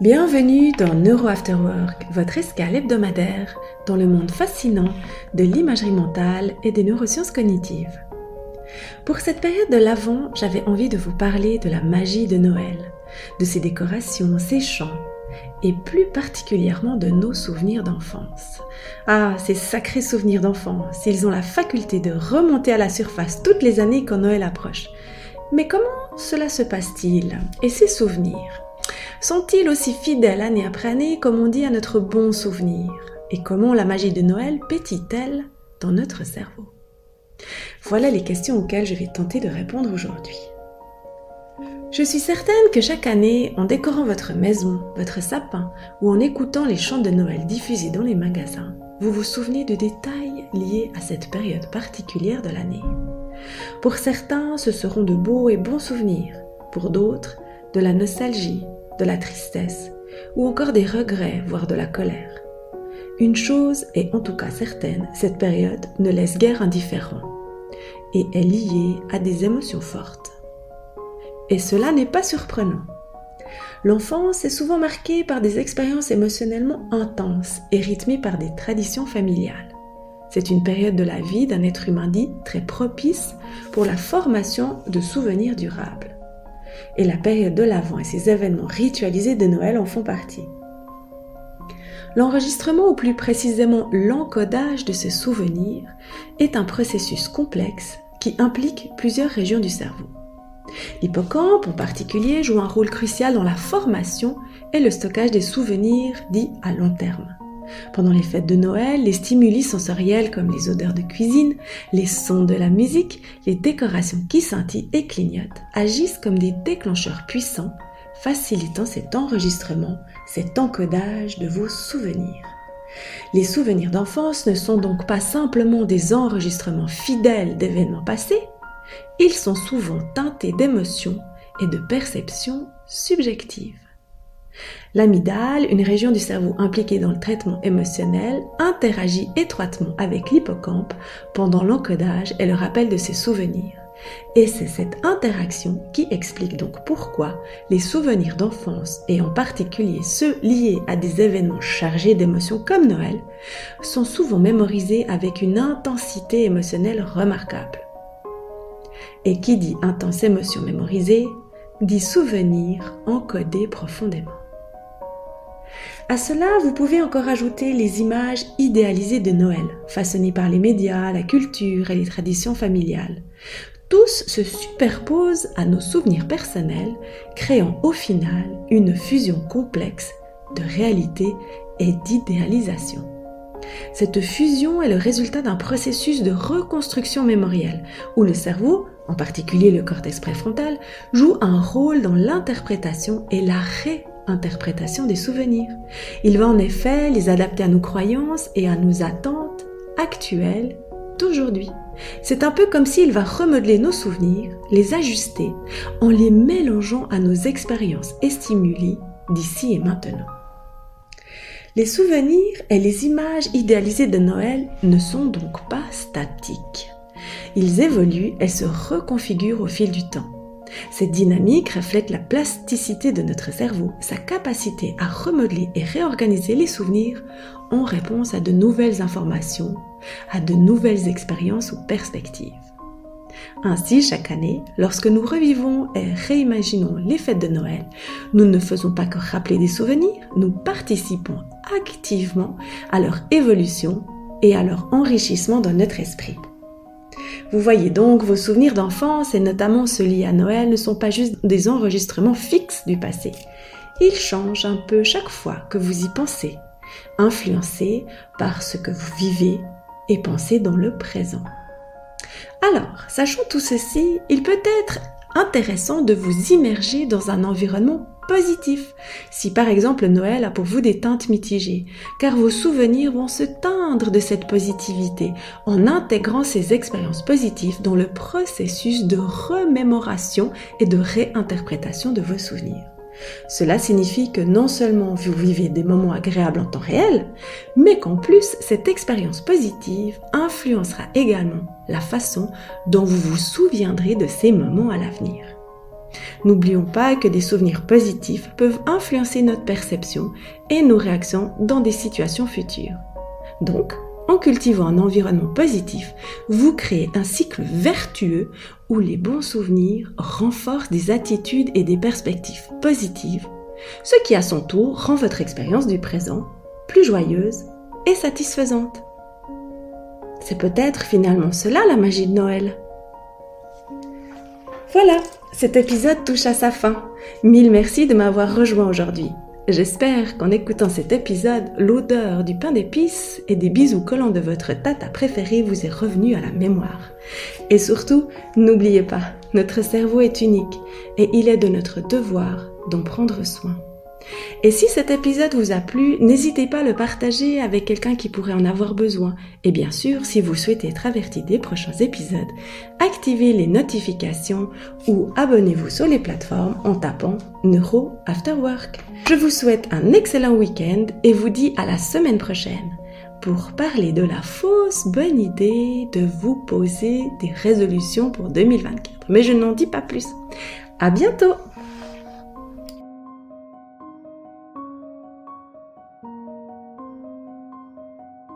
Bienvenue dans Neuro After Work, votre escale hebdomadaire dans le monde fascinant de l'imagerie mentale et des neurosciences cognitives. Pour cette période de l'Avent, j'avais envie de vous parler de la magie de Noël, de ses décorations, ses chants, et plus particulièrement de nos souvenirs d'enfance. Ah, ces sacrés souvenirs d'enfance, ils ont la faculté de remonter à la surface toutes les années quand Noël approche. Mais comment cela se passe-t-il? Et ces souvenirs sont-ils aussi fidèles année après année comme on dit à notre bon souvenir? Et comment la magie de Noël pétille-t-elle dans notre cerveau? Voilà les questions auxquelles je vais tenter de répondre aujourd'hui. Je suis certaine que chaque année, en décorant votre maison, votre sapin ou en écoutant les chants de Noël diffusés dans les magasins, vous vous souvenez de détails liés à cette période particulière de l'année. Pour certains, ce seront de beaux et bons souvenirs, pour d'autres, de la nostalgie, de la tristesse ou encore des regrets, voire de la colère. Une chose est en tout cas certaine, cette période ne laisse guère indifférent et est liée à des émotions fortes. Et cela n'est pas surprenant. L'enfance est souvent marquée par des expériences émotionnellement intenses et rythmée par des traditions familiales. C'est une période de la vie d'un être humain dit très propice pour la formation de souvenirs durables et la période de l'Avent et ses événements ritualisés de Noël en font partie. L'enregistrement, ou plus précisément l'encodage de ces souvenirs, est un processus complexe qui implique plusieurs régions du cerveau. L'hippocampe en particulier joue un rôle crucial dans la formation et le stockage des souvenirs dits à long terme. Pendant les fêtes de Noël, les stimuli sensoriels comme les odeurs de cuisine, les sons de la musique, les décorations qui scintillent et clignotent agissent comme des déclencheurs puissants, facilitant cet enregistrement, cet encodage de vos souvenirs. Les souvenirs d'enfance ne sont donc pas simplement des enregistrements fidèles d'événements passés, ils sont souvent teintés d'émotions et de perceptions subjectives. L'amygdale, une région du cerveau impliquée dans le traitement émotionnel, interagit étroitement avec l'hippocampe pendant l'encodage et le rappel de ses souvenirs. Et c'est cette interaction qui explique donc pourquoi les souvenirs d'enfance, et en particulier ceux liés à des événements chargés d'émotions comme Noël, sont souvent mémorisés avec une intensité émotionnelle remarquable. Et qui dit intense émotion mémorisée, dit souvenir encodé profondément. À cela, vous pouvez encore ajouter les images idéalisées de Noël, façonnées par les médias, la culture et les traditions familiales. Tous se superposent à nos souvenirs personnels, créant au final une fusion complexe de réalité et d'idéalisation. Cette fusion est le résultat d'un processus de reconstruction mémorielle, où le cerveau, en particulier le cortex préfrontal, joue un rôle dans l'interprétation et la interprétation des souvenirs. Il va en effet les adapter à nos croyances et à nos attentes actuelles d'aujourd'hui. C'est un peu comme s'il va remodeler nos souvenirs, les ajuster en les mélangeant à nos expériences et stimuli d'ici et maintenant. Les souvenirs et les images idéalisées de Noël ne sont donc pas statiques. Ils évoluent et se reconfigurent au fil du temps. Cette dynamique reflète la plasticité de notre cerveau, sa capacité à remodeler et réorganiser les souvenirs en réponse à de nouvelles informations, à de nouvelles expériences ou perspectives. Ainsi, chaque année, lorsque nous revivons et réimaginons les fêtes de Noël, nous ne faisons pas que rappeler des souvenirs, nous participons activement à leur évolution et à leur enrichissement dans notre esprit. Vous voyez donc, vos souvenirs d'enfance, et notamment ceux liés à Noël, ne sont pas juste des enregistrements fixes du passé. Ils changent un peu chaque fois que vous y pensez, influencés par ce que vous vivez et pensez dans le présent. Alors, sachant tout ceci, il peut être intéressant de vous immerger dans un environnement positif. Si par exemple Noël a pour vous des teintes mitigées, car vos souvenirs vont se teindre de cette positivité en intégrant ces expériences positives dans le processus de remémoration et de réinterprétation de vos souvenirs. Cela signifie que non seulement vous vivez des moments agréables en temps réel, mais qu'en plus cette expérience positive influencera également la façon dont vous vous souviendrez de ces moments à l'avenir. N'oublions pas que des souvenirs positifs peuvent influencer notre perception et nos réactions dans des situations futures. Donc, en cultivant un environnement positif, vous créez un cycle vertueux où les bons souvenirs renforcent des attitudes et des perspectives positives, ce qui à son tour rend votre expérience du présent plus joyeuse et satisfaisante. C'est peut-être finalement cela la magie de Noël. Voilà, cet épisode touche à sa fin. Mille merci de m'avoir rejoint aujourd'hui. J'espère qu'en écoutant cet épisode, l'odeur du pain d'épices et des bisous collants de votre tata préférée vous est revenue à la mémoire. Et surtout, n'oubliez pas, notre cerveau est unique et il est de notre devoir d'en prendre soin. Et si cet épisode vous a plu, n'hésitez pas à le partager avec quelqu'un qui pourrait en avoir besoin. Et bien sûr, si vous souhaitez être averti des prochains épisodes, activez les notifications ou abonnez-vous sur les plateformes en tapant Neuro After Work. Je vous souhaite un excellent week-end et vous dis à la semaine prochaine pour parler de la fausse bonne idée de vous poser des résolutions pour 2024. Mais je n'en dis pas plus. À bientôt!